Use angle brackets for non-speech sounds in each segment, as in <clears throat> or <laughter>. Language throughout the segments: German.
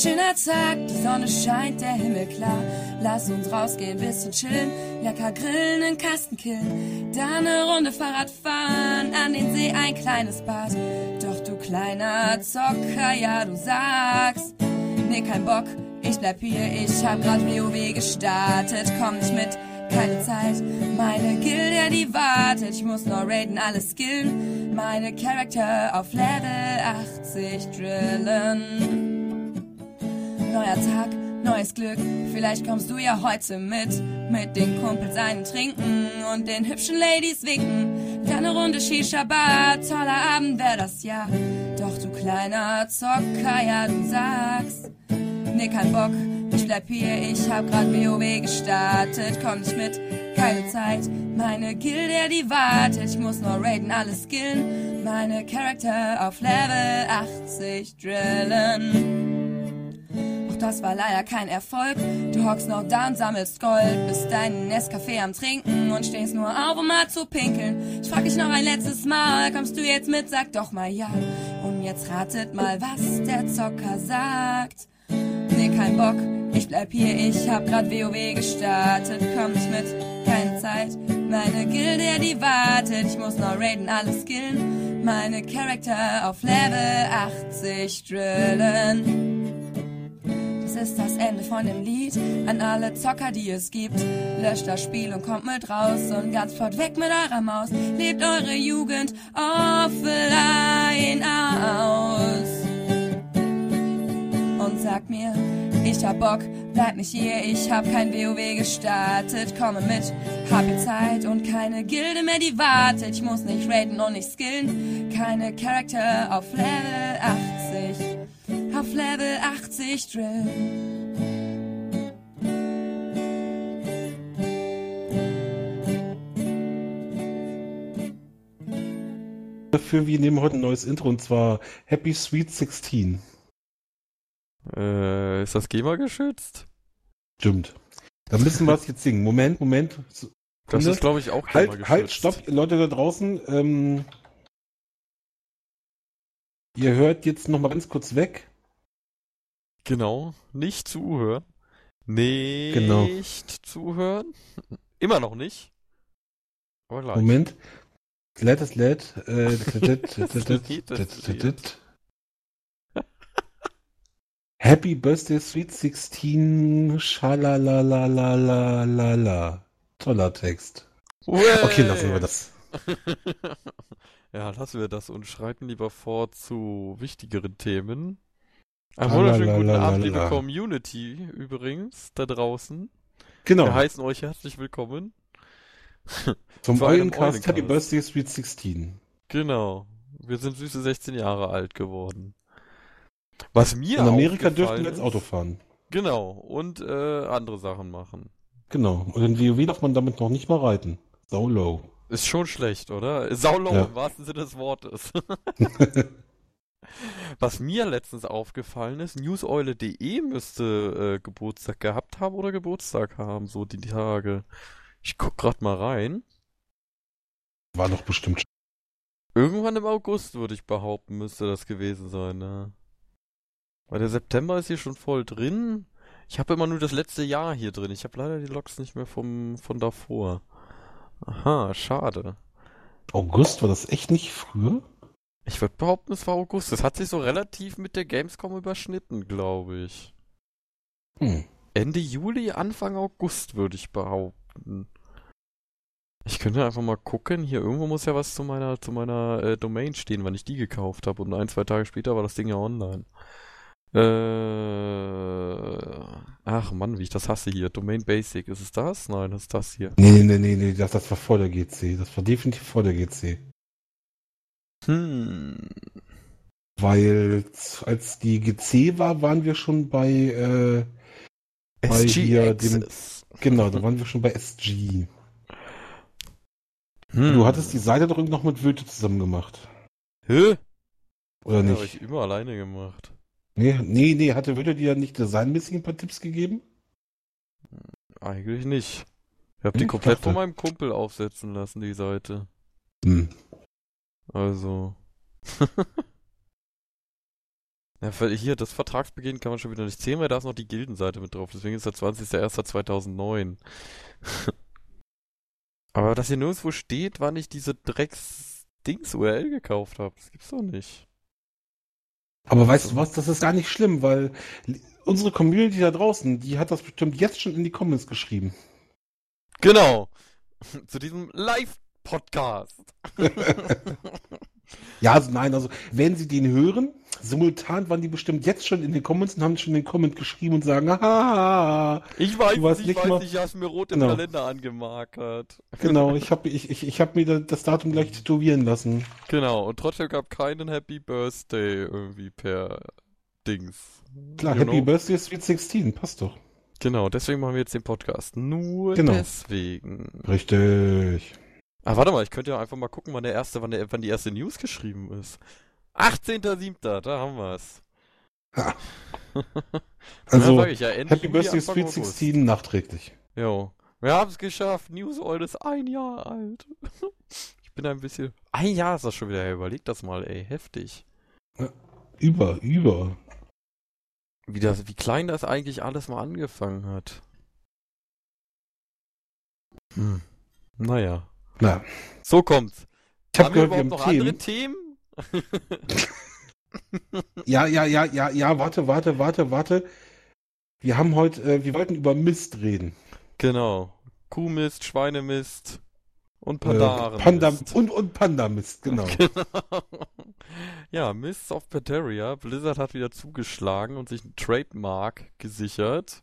schöner Tag, die Sonne scheint, der Himmel klar. Lass uns rausgehen, bisschen chillen, lecker grillen, einen Kasten killen. Dann eine Runde Fahrrad fahren, an den See ein kleines Bad. Doch du kleiner Zocker, ja du sagst, nee kein Bock, ich bleib hier, ich hab grad WoW gestartet, komm nicht mit, keine Zeit. Meine Gilde, die wartet, ich muss noch raiden, alles skillen. Meine Charakter auf Level 80 drillen. Neuer Tag, neues Glück, vielleicht kommst du ja heute mit. Mit den Kumpels einen trinken und den hübschen Ladies winken. Kleine Runde Shisha-Bar, toller Abend wär das ja. Doch du kleiner Zocker, ja du sagst, nee kein Bock, ich bleib hier, ich hab grad WoW gestartet, komm nicht mit, keine Zeit. Meine Gilde, die wartet, ich muss nur raiden, alles skillen. Meine Charakter auf Level 80 drillen. Das war leider kein Erfolg. Du hockst noch da und sammelst Gold, bist deinen Nescafé am Trinken und stehst nur auf, um mal zu pinkeln. Ich frag dich noch ein letztes Mal, kommst du jetzt mit? Sag doch mal ja. Und jetzt ratet mal, was der Zocker sagt. Nee, kein Bock, ich bleib hier, ich hab grad WoW gestartet, komm nicht mit, keine Zeit. Meine Gilde, die wartet, ich muss noch raiden, alles skillen. Meine Charakter auf Level 80 drillen. Das ist das Ende von dem Lied an alle Zocker, die es gibt. Löscht das Spiel und kommt mit raus und ganz flott weg mit eurer Maus. Lebt eure Jugend offline aus. Und sagt mir, ich hab Bock, bleib nicht hier, ich hab kein WoW gestartet. Komme mit, hab ihr Zeit und keine Gilde mehr, die wartet. Ich muss nicht raiden und nicht skillen. Keine Charakter auf Level 80 auf Level 80 Drill. Dafür, wir nehmen heute ein neues Intro und zwar Happy Sweet 16. Äh, ist das GEMA geschützt? Stimmt. Dann müssen wir es jetzt singen. Moment, Moment. Das ist, glaube ich, auch GEMA halt, geschützt. halt, stopp, Leute da draußen. Ähm, ihr hört jetzt noch mal ganz kurz weg. Genau, nicht zuhören. Nicht Genau. zuhören. Immer noch nicht. Aber gleich. Moment. Äh, lädt. das lädt. Happy Birthday Sweet 16. Schalalalalala. Toller Text. Okay, lassen wir das. <laughs> ja, lassen wir das und schreiten lieber vor zu wichtigeren Themen. Einen wunderschönen guten. Abend, liebe Community übrigens, da draußen. Genau. Wir heißen euch herzlich willkommen. <laughs> Zum Eulencast Happy. Birthday Sweet 16. Genau. Wir sind süße 16 Jahre alt geworden. Was mir In Amerika dürften wir jetzt Auto fahren. Genau. Und äh, andere Sachen machen. Genau. Und in WoW darf man damit noch nicht mal reiten. Low. Ist schon schlecht, oder? Saulow Ja. im wahrsten Sinne des Wortes. <laughs> <laughs> Was mir letztens aufgefallen ist, newseule.de müsste äh, Geburtstag gehabt haben oder Geburtstag haben, so die Tage. Ich guck grad mal rein. War doch bestimmt. Irgendwann im August, würde ich behaupten, müsste das gewesen sein, ne? Weil der September ist hier schon voll drin. Ich habe immer nur das letzte Jahr hier drin. Ich habe leider die Logs nicht mehr vom, von davor. Aha, schade. August war das echt nicht früher? Ich würde behaupten, es war August. Das hat sich so relativ mit der Gamescom überschnitten, glaube ich. Hm. Ende Juli, Anfang August, würde ich behaupten. Ich könnte einfach mal gucken. Hier irgendwo muss ja was zu meiner, zu meiner äh, Domain stehen, wann ich die gekauft habe. Und ein, zwei Tage später war das Ding ja online. Äh, ach Mann, wie ich das hasse hier. Domain Basic, ist es das? Nein, das ist das hier. Nee, nee, nee, nee, das, das war vor der GC. Das war definitiv vor der GC. Hm. Weil als die GC war, waren wir schon bei, äh, Bei hier dem- genau, da waren wir schon bei SG. Hm. Du hattest die Seite doch irgendwie noch mit Wöte zusammen gemacht. Hä? Oder Ja, habe nicht? ich immer alleine gemacht. Nee, nee, nee, hatte Wöte dir nicht designmäßig ein paar Tipps gegeben? Eigentlich nicht. Ich habe die Ich komplett von meinem Kumpel aufsetzen lassen, die Seite. Hm. Also. <laughs> Ja, hier, das Vertragsbeginn kann man schon wieder nicht zählen, weil da ist noch die Gildenseite mit drauf. Deswegen ist der 20.01.2009. <laughs> Aber dass hier nirgendwo steht, wann ich diese Drecks-Dings-URL gekauft habe, das gibt's doch nicht. Aber weißt du was, das ist gar nicht schlimm, weil unsere Community da draußen, die hat das bestimmt jetzt schon in die Comments geschrieben. Genau. <laughs> Zu diesem Live-Podcast. <laughs> ja, also nein, also wenn sie den hören, simultan waren die bestimmt jetzt schon in den Comments und haben schon den Comment geschrieben und sagen, ah, ich weiß, ich weiß, nicht, mal. ich habe mir rot im genau. Kalender angemarkert. <laughs> Genau, ich habe ich, ich, ich hab mir das Datum gleich tätowieren lassen. Genau, und trotzdem gab keinen Happy Birthday irgendwie per Dings. Klar, you Happy know? Birthday Sweet 16, passt doch. Genau, deswegen machen wir jetzt den Podcast. Nur genau. deswegen. Richtig. Ah, warte mal, ich könnte ja einfach mal gucken, wann der erste, wann, der, wann die erste News geschrieben ist. 18.07., da haben wir's. Ha. <laughs> also, ja, Happy Birthday Sweet 16 nachträglich. Jo. Wir haben es geschafft. News Old ist ein Jahr alt. <laughs> ich bin ein bisschen. Ein Jahr ist das schon wieder her. Überleg das mal, ey. Heftig. Ja, über, über. Wie, das, wie klein das eigentlich alles mal angefangen hat. Hm. Naja. Na. So kommt's. Ich hab gehört, wir haben noch Themen. andere Themen? <laughs> ja, ja, ja, ja, ja, warte, warte, warte, warte. Wir haben heute, äh, wir wollten über Mist reden. Genau. Kuhmist, Schweinemist und Pandaren. Äh, Panda und, und Pandamist, genau. <laughs> genau. Ja, Mists of Pandaria. Blizzard hat wieder zugeschlagen und sich ein Trademark gesichert.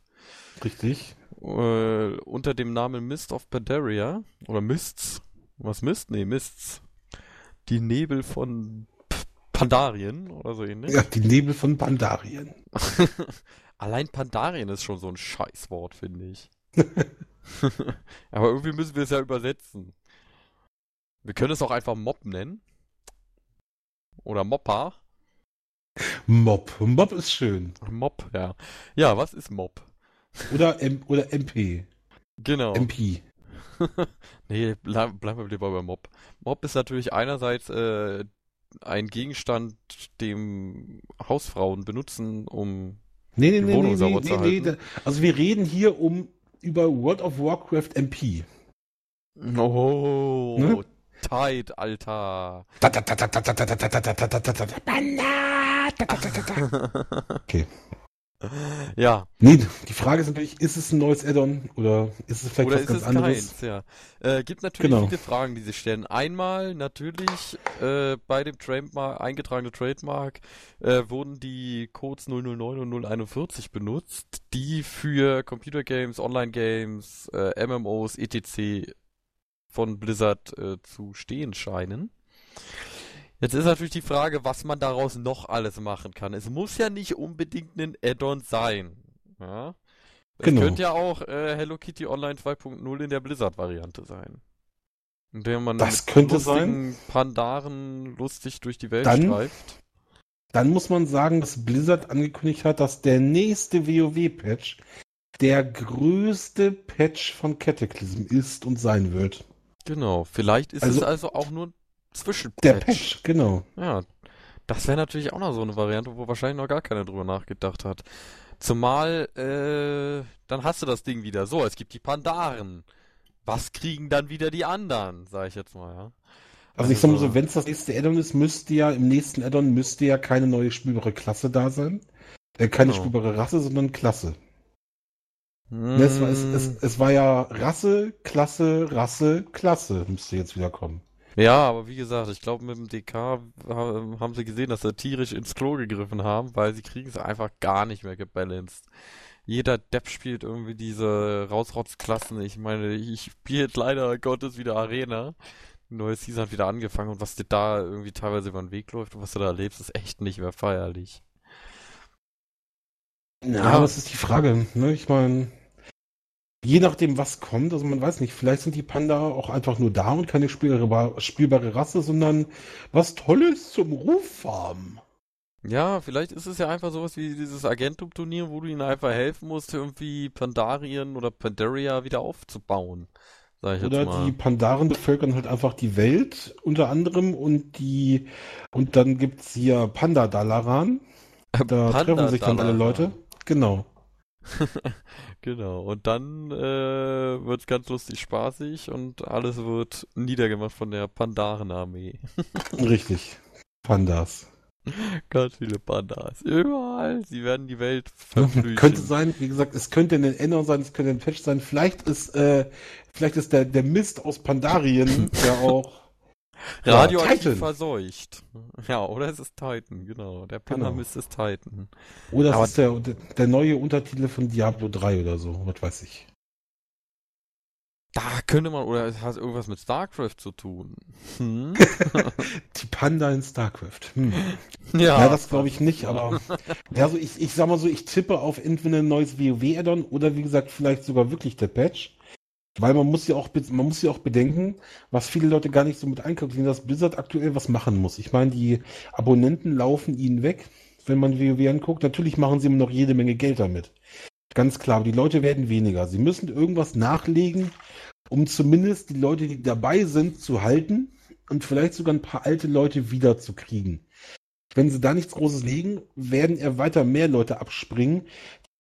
Richtig. Äh, unter dem Namen Mist of Pandaria. Oder Mists. Was Mist? Nee, Mists. Die Nebel von P Pandarien oder so ähnlich. Ja, die Nebel von Pandarien. <laughs> Allein Pandarien ist schon so ein Scheißwort, finde ich. <laughs> Aber irgendwie müssen wir es ja übersetzen. Wir können es auch einfach Mob nennen. Oder Moppa. Mob. Mob ist schön. Mob, ja. Ja, was ist Mob? Oder, M oder MP. Genau. MP. Nee, bleib, bleiben wir lieber bei Mob. Mob ist natürlich einerseits äh, ein Gegenstand, den Hausfrauen benutzen, um nee, nee, die Wohnung nee, sauber nee, zu halten. Nee, also wir reden hier um über World of Warcraft MP. Oh, ne? tight, Alter. okay. Ja. Nee, die Frage ist natürlich, ist es ein neues Add-on oder ist es vielleicht oder was ganz anderes? Keins, ja. Äh, gibt natürlich genau. viele Fragen, die sich stellen. Einmal natürlich äh, bei dem Trademark, eingetragene Trademark äh, wurden die Codes 009 und 041 benutzt, die für Computer Games, Online Games, äh, MMOs, etc. von Blizzard äh, zu stehen scheinen. Jetzt ist natürlich die Frage, was man daraus noch alles machen kann. Es muss ja nicht unbedingt ein Add-on sein. Ja? Es genau. könnte ja auch äh, Hello Kitty Online 2.0 in der Blizzard-Variante sein. In der man das könnte sein. Pandaren lustig durch die Welt dann, streift. Dann muss man sagen, dass Blizzard angekündigt hat, dass der nächste WoW-Patch der größte Patch von Cataclysm ist und sein wird. Genau, vielleicht ist also, es also auch nur Zwischenpatch. Der Patch, genau. Ja, das wäre natürlich auch noch so eine Variante, wo wahrscheinlich noch gar keiner drüber nachgedacht hat. Zumal, äh, dann hast du das Ding wieder. So, es gibt die Pandaren. Was kriegen dann wieder die anderen, sag ich jetzt mal, ja. Also, also ich sag mal so, wenn es das nächste Addon ist, müsste ja im nächsten Addon müsste ja keine neue spielbare Klasse da sein. Äh, keine genau. spielbare Rasse, sondern Klasse. Es, war, es, es, es, war ja Rasse, Klasse, Rasse, Klasse müsste jetzt wieder kommen. Ja, aber wie gesagt, ich glaube, mit dem DK haben sie gesehen, dass sie tierisch ins Klo gegriffen haben, weil sie kriegen es einfach gar nicht mehr gebalanced. Jeder Depp spielt irgendwie diese Rausrotzklassen. Ich meine, ich spiele leider Gottes wieder Arena. Die neue Season hat wieder angefangen und was dir da irgendwie teilweise über den Weg läuft und was du da erlebst, ist echt nicht mehr feierlich. Ja, ja. das ist die Frage. Ne? Ich meine, Je nachdem, was kommt, also man weiß nicht, vielleicht sind die Panda auch einfach nur da und keine spielbare, spielbare Rasse, sondern was Tolles zum Ruf haben. Ja, vielleicht ist es ja einfach sowas wie dieses Agentum-Turnier, wo du ihnen einfach helfen musst, irgendwie Pandarien oder Pandaria wieder aufzubauen. Oder mal. die Pandaren bevölkern halt einfach die Welt unter anderem und die und dann gibt's hier Panda-Dalaran. <laughs> Da Panda treffen sich dann alle. Leute. Genau. <laughs> genau. Und dann äh, wird's ganz lustig spaßig und alles wird niedergemacht von der Pandarenarmee. <laughs> Richtig. Pandas. Ganz viele Pandas. Überall. Sie werden die Welt verflüchen. <laughs> Könnte sein, wie gesagt, es könnte ein Ender sein, es könnte ein Patch sein. Vielleicht ist, äh, vielleicht ist der, der Mist aus Pandarien <laughs> ja auch. Ja, Radioaktiv Titan. verseucht. Ja, oder es ist Titan, genau. Der Panamist ist Titan. Oder Aber- es ist der, der, neue Untertitel von Diablo 3 oder so, was weiß ich. Da könnte man, oder es hat irgendwas mit StarCraft zu tun. Hm? <laughs> Die Panda in StarCraft. Hm. <laughs> ja, Ja, das glaube ich nicht, aber ja, <laughs> also ich, ich sag mal so, ich tippe auf entweder ein neues WoW-Addon oder wie gesagt, vielleicht sogar wirklich der Patch. Weil man muss ja auch, man muss ja auch bedenken, was viele Leute gar nicht so mit einkalkulieren, dass Blizzard aktuell was machen muss. Ich meine, die Abonnenten laufen ihnen weg, wenn man WoW anguckt. Natürlich machen sie immer noch jede Menge Geld damit. Ganz klar, aber die Leute werden weniger. Sie müssen irgendwas nachlegen, um zumindest die Leute, die dabei sind, zu halten und vielleicht sogar ein paar alte Leute wiederzukriegen. Wenn sie da nichts Großes legen, werden eher weiter mehr Leute abspringen.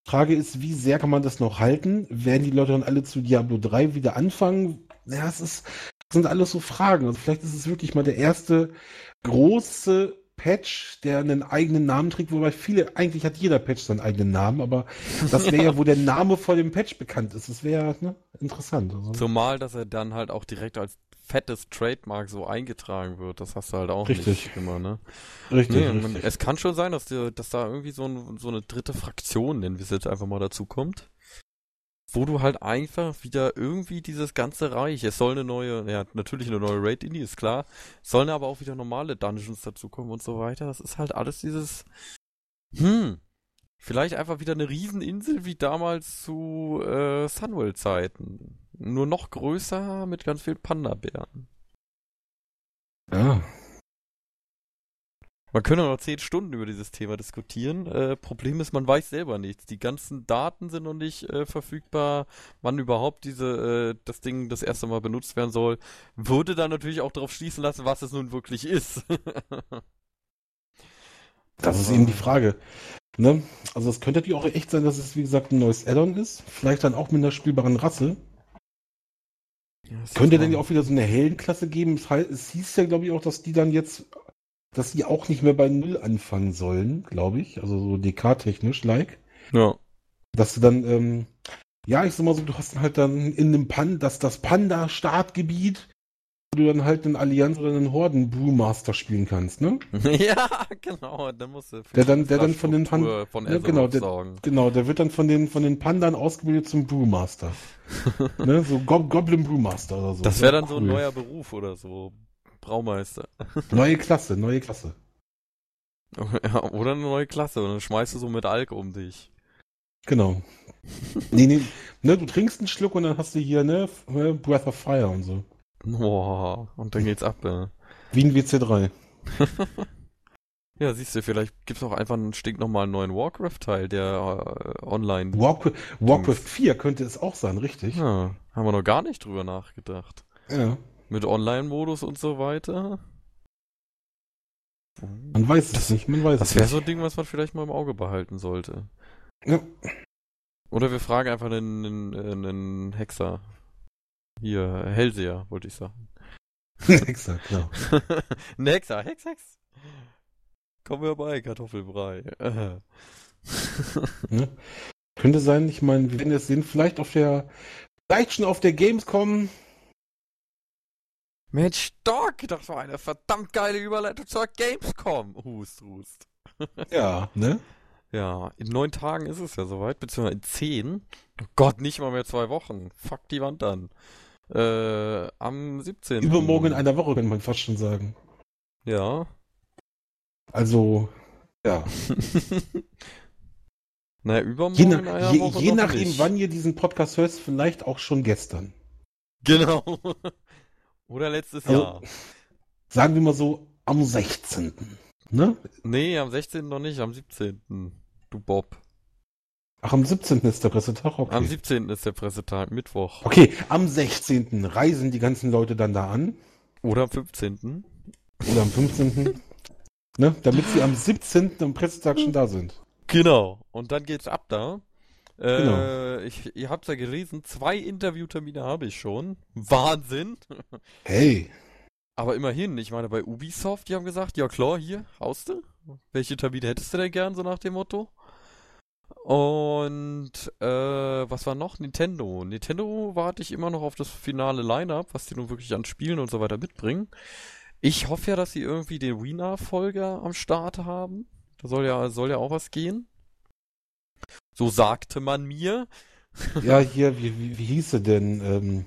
Frage ist, wie sehr kann man das noch halten? Werden die Leute dann alle zu Diablo 3 wieder anfangen? Ja, es ist, das sind alles so Fragen. Also vielleicht ist es wirklich mal der erste große Patch, der einen eigenen Namen trägt, wobei viele, eigentlich hat jeder Patch seinen eigenen Namen, aber das wäre ja, wo der Name vor dem Patch bekannt ist. Das wäre ne, interessant. Also, Zumal, dass er dann halt auch direkt als fettes Trademark so eingetragen wird. Das hast du halt auch Richtig. nicht immer, ne? richtig, Nee, richtig. man, es kann schon sein, dass, die, dass da irgendwie so, ein, so eine dritte Fraktion, nennen wir es jetzt einfach mal, dazu kommt. Wo du halt einfach wieder irgendwie dieses ganze Reich, es soll eine neue, ja, natürlich eine neue Raid Indie, ist klar, sollen aber auch wieder normale Dungeons dazukommen und so weiter. Das ist halt alles dieses, hm, vielleicht einfach wieder eine Rieseninsel wie damals zu äh, Sunwell-Zeiten. Nur noch größer mit ganz vielen Panda-Bären. ja. Man könnte noch zehn Stunden über dieses Thema diskutieren. Äh, Problem ist, man weiß selber nichts. Die ganzen Daten sind noch nicht äh, verfügbar, wann überhaupt diese äh, das Ding das erste Mal benutzt werden soll. Würde dann natürlich auch darauf schließen lassen, was es nun wirklich ist. <laughs> Das ist eben die Frage. Ne? Also es könnte natürlich auch echt sein, dass es, wie gesagt, ein neues Addon ist. Vielleicht dann auch mit einer spielbaren Rasse. Ja, Könnte mal- ja auch wieder so eine Heldenklasse geben. Es, hei- es hieß ja, glaube ich, auch, dass die dann jetzt, dass die auch nicht mehr bei Null anfangen sollen, glaube ich. Also so DK-technisch, like. Ja. Dass du dann, ähm, ja, ich sag mal so, du hast halt dann in dem Pan, das, das Panda-Startgebiet, wo du dann halt einen Allianz oder einen Horden-Brewmaster spielen kannst, ne? <laughs> ja, genau. Dann musst du Der dann- der dann von den Infrastruktur von Azeroth genau, der- sorgen. Genau, der wird dann von den, von den Pandan ausgebildet zum Brewmaster. <laughs> ne? So Gob Goblin Brewmaster oder so. Das wäre dann so ein Cool. neuer Beruf oder so. Braumeister. <laughs> Neue Klasse, neue Klasse. Ja, oder eine neue Klasse. Und dann schmeißt du so mit Alk um dich. Genau. nee, nee, ne, du trinkst einen Schluck und dann hast du hier, ne, ne, Breath of Fire und so. Boah, und dann geht's ab, ja. Wie ein WC3. <laughs> Ja, siehst du, vielleicht gibt's auch einfach einen stinknormalen neuen Warcraft-Teil, der äh, online. Warcraft, Warcraft 4 könnte es auch sein, richtig? Ja, haben wir noch gar nicht drüber nachgedacht. Ja. Mit Online-Modus und so weiter. Man weiß es nicht, man weiß Das es wäre nicht. so ein Ding, was man vielleicht mal im Auge behalten sollte. Ja. Oder wir fragen einfach einen, einen, einen Hexer. Hier, Hellseher, wollte ich sagen. <laughs> Exakt, genau. <laughs> Hexer, Hex, Hex. Komm herbei, Kartoffelbrei. <laughs> Ne? Könnte sein, ich meine, wir werden es sehen, vielleicht auf der, vielleicht schon auf der Gamescom. Mensch, Doc, das war eine verdammt geile Überleitung zur Gamescom. Hust, hust. Ja, ne? Ja, in neun Tagen ist es ja soweit, beziehungsweise in zehn. Oh Gott, nicht mal mehr zwei Wochen. Fuck die Wand an. Äh, am 17. Übermorgen in einer Woche, könnte man fast schon sagen. Ja. Also, ja. <laughs> naja, übermorgen Je, in nach, einer je, Woche je noch nachdem, nicht. wann ihr diesen Podcast hört, vielleicht auch schon gestern. Genau. <laughs> Oder letztes Also- Jahr. Sagen wir mal so, am 16. Ne? Nee, am 16. noch nicht, am 17. Du Bob. Ach, am 17. ist der Pressetag? Okay. Am 17. ist der Pressetag, Mittwoch. okay, am 16. reisen die ganzen Leute dann da an. Oder am 15. Oder am 15. <laughs> Ne? Damit sie am 17. am Pressetag schon da sind. Genau. Und dann geht's ab da. Äh, Genau. ich, ihr habt's ja gelesen, zwei Interviewtermine habe ich schon. Wahnsinn. Hey. Aber immerhin, ich meine, bei Ubisoft, die haben gesagt, ja klar, hier, haust du. Welche Termine hättest du denn gern, so nach dem Motto? Und äh, was war noch? Nintendo. Nintendo warte ich immer noch auf das finale Line-Up, was die nun wirklich an Spielen und so weiter mitbringen. Ich hoffe ja, dass sie irgendwie den Wii-Nachfolger am Start haben. Da soll ja, soll ja auch was gehen. So sagte man mir. Ja, <laughs> hier, wie, wie, wie hieß sie denn? Ähm,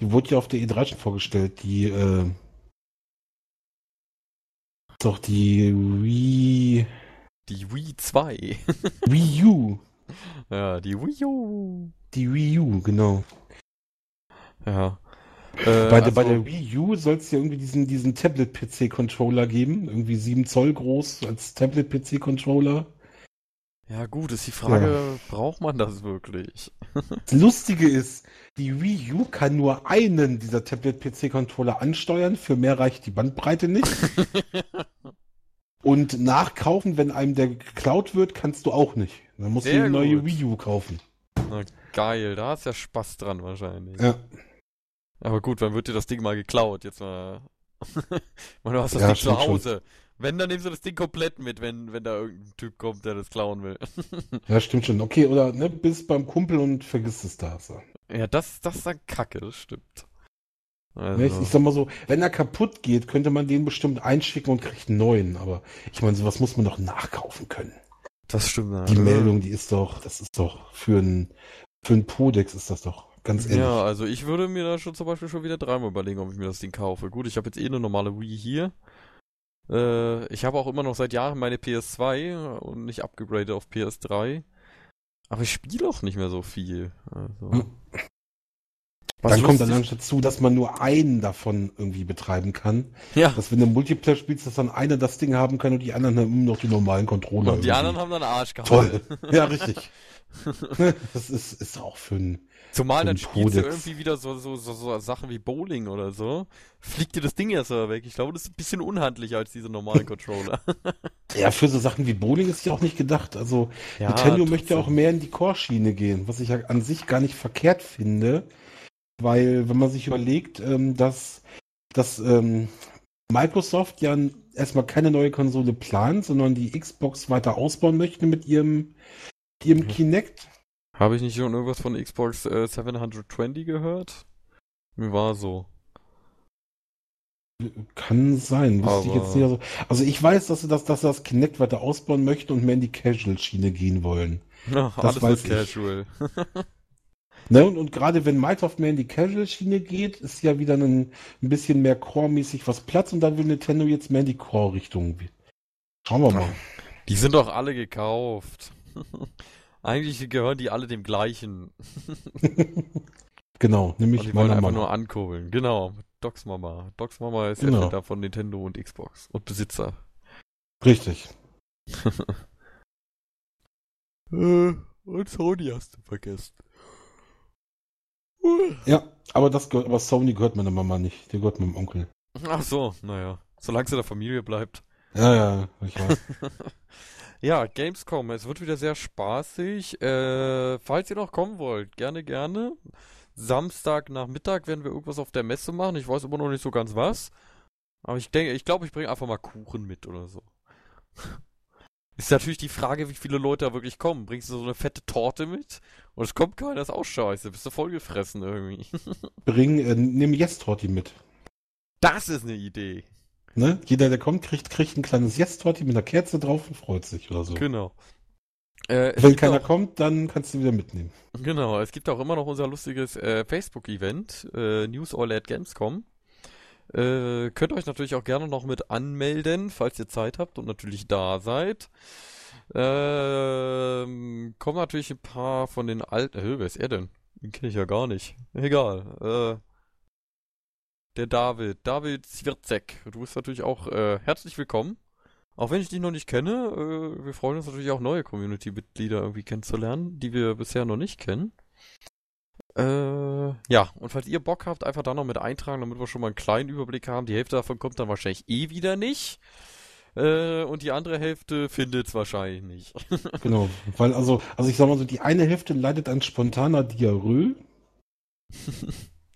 die wurde ja auf der E3 schon vorgestellt, die, äh, doch die Wii, Die Wii 2. <laughs> Wii U. ja, die Wii U. Die Wii U, genau. Ja. Äh, bei, der, bei also- der Wii U soll es ja irgendwie diesen, diesen Tablet-PC-Controller geben. Irgendwie 7 Zoll groß als Tablet-PC-Controller. Ja, gut, ist die Frage, braucht man das wirklich? <laughs> Das Lustige ist, die Wii U kann nur einen dieser Tablet-PC-Controller ansteuern. Für mehr reicht die Bandbreite nicht. <laughs> Und nachkaufen, wenn einem der geklaut wird, kannst du auch nicht. Dann musst Sehr du eine neue gut. Wii U kaufen. Na, geil, da hast ja Spaß dran wahrscheinlich. Ja, Aber gut, wann wird dir das Ding mal geklaut? Jetzt mal. <laughs> Meine, du hast das Ja, Ding zu stimmt schon. Hause. Wenn, dann nimmst du das Ding komplett mit, wenn, wenn da irgendein Typ kommt, der das klauen will. <laughs> ja, stimmt schon. Okay, oder ne, bist beim Kumpel und vergisst es da. So. ja, das, das ist dann kacke, das stimmt. Ne, Ich, Also, ich sag mal so, wenn er kaputt geht, könnte man den bestimmt einschicken und kriegt einen neuen. Aber ich meine, sowas muss man doch nachkaufen können. das stimmt. ja. Die Meldung, die ist doch, das ist doch für ein für Podex ist das doch ganz ehrlich. Ja, also ich würde mir da schon zum Beispiel schon wieder dreimal überlegen, ob ich mir das Ding kaufe. Gut, ich habe jetzt eh eine normale Wii hier. Äh, ich habe auch immer noch seit Jahren meine PS2 und nicht abgegradet auf PS3. Aber ich spiele auch nicht mehr so viel. Also, Hm. Was Dann kommt dann lustig- dazu, dass man nur einen davon irgendwie betreiben kann. Ja, Dass wenn du Multiplayer spielst, dass dann einer das Ding haben kann und die anderen haben immer noch die normalen Controller. und die irgendwie. anderen haben dann Arsch gehauen. Toll. <laughs> Ja, richtig. <laughs> Das ist, ist auch für ein. Zumal dann Für den spielst du irgendwie wieder so, so, so, so Sachen wie Bowling oder so. Fliegt dir das Ding erst mal weg. Ich glaube, das ist ein bisschen unhandlicher als diese normalen <laughs> Controller. Ja, für so Sachen wie Bowling ist ja auch nicht gedacht. Also Ja, Nintendo möchte auch mehr in die Core-Schiene gehen, was ich ja an sich gar nicht verkehrt finde. Weil, wenn man sich überlegt, ähm, dass, dass ähm, Microsoft ja erstmal keine neue Konsole plant, sondern die Xbox weiter ausbauen möchte mit ihrem, ihrem Mhm. Kinect. Habe ich nicht schon irgendwas von Xbox äh, 720 gehört? Mir war so. Kann sein, wüsste ich jetzt nicht. Also, also ich weiß, dass sie das, dass sie das Kinect weiter ausbauen möchten und mehr in die Casual-Schiene gehen wollen. <laughs> Ja, Das alles weiß ist ich. casual. <laughs> Ne? Und, und gerade wenn Microsoft mehr in die Casual-Schiene geht, ist ja wieder ein, ein bisschen mehr Core-mäßig was Platz und dann will Nintendo jetzt mehr in die Core-Richtung. Schauen wir mal. Die sind doch alle gekauft. <laughs> Eigentlich gehören die alle dem gleichen. <laughs> genau, Und nämlich die wollen einfach Mama. nur ankurbeln. Genau. Docs Mama. Docs Mama ist Genau. Erfinder von Nintendo und Xbox. Und Besitzer. Richtig. <laughs> Äh, und Sony hast du vergessen. Ja, aber das gehört, aber Sony gehört meiner Mama nicht. Der gehört meinem Onkel. Ach so, naja. Solange es in der Familie bleibt. Ja, ja, ich weiß. <laughs> Ja, Gamescom, es wird wieder sehr spaßig. Äh, falls ihr noch kommen wollt, gerne, gerne. Samstag Nachmittag werden wir irgendwas auf der Messe machen. Ich weiß immer noch nicht so ganz was. Aber ich denke, ich glaube, ich bringe einfach mal Kuchen mit oder so. Ist natürlich die Frage, wie viele Leute da wirklich kommen. Bringst du so eine fette Torte mit? Und es kommt keiner, ist auch scheiße. Bist du vollgefressen irgendwie. <laughs> Bring, äh, nimm Yes-Torti mit. Das ist eine Idee. Ne? Jeder, der kommt, kriegt, kriegt ein kleines Yes-Torti mit einer Kerze drauf und freut sich oder so. Genau. Äh, Wenn keiner auch- kommt, dann kannst du wieder mitnehmen. Genau, es gibt auch immer noch unser lustiges äh, Facebook-Event, äh, News All at Gamescom. Äh, könnt euch natürlich auch gerne noch mit anmelden, falls ihr Zeit habt und natürlich da seid. Ähm, kommen natürlich ein paar von den alten. Äh, wer ist er denn? Den kenne ich ja gar nicht. Egal. Äh, der David, David Zwierzek. Du bist natürlich auch äh, herzlich willkommen. Auch wenn ich dich noch nicht kenne, äh, wir freuen uns natürlich auch neue Community-Mitglieder irgendwie kennenzulernen, die wir bisher noch nicht kennen. Äh, ja, und falls ihr Bock habt, einfach da noch mit eintragen, damit wir schon mal einen kleinen Überblick haben. Die Hälfte davon kommt dann wahrscheinlich eh wieder nicht. Äh, und die andere Hälfte findet es wahrscheinlich nicht. <laughs> genau, weil also, also ich sag mal so, die eine Hälfte leidet an spontaner Diarrhoe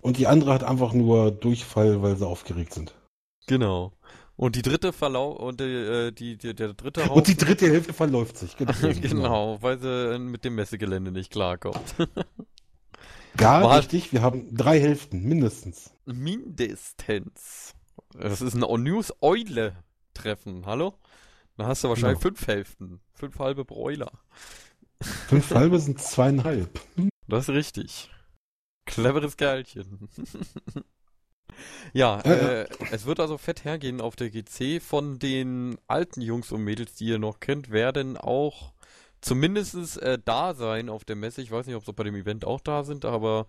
und die andere hat einfach nur Durchfall, weil sie aufgeregt sind. Genau. Und die dritte Verlauf und äh, die, die, der dritte <laughs> Haufen, Und die dritte Hälfte verläuft sich, <laughs> genau. genau, weil sie mit dem Messegelände nicht klarkommt. Ja, War richtig, wir haben drei Hälften, mindestens. Mindestens. Das ist ein News-Eule-Treffen, hallo? Da hast du wahrscheinlich genau. fünf Hälften. Fünf halbe Bräuler. Fünf halbe sind zweieinhalb. <laughs> Das ist richtig. Cleveres Kerlchen. <laughs> ja, äh, es wird also fett hergehen auf der GC. Von den alten Jungs und Mädels, die ihr noch kennt, werden auch zumindest äh, da sein auf der Messe. Ich weiß nicht, ob sie bei dem Event auch da sind, aber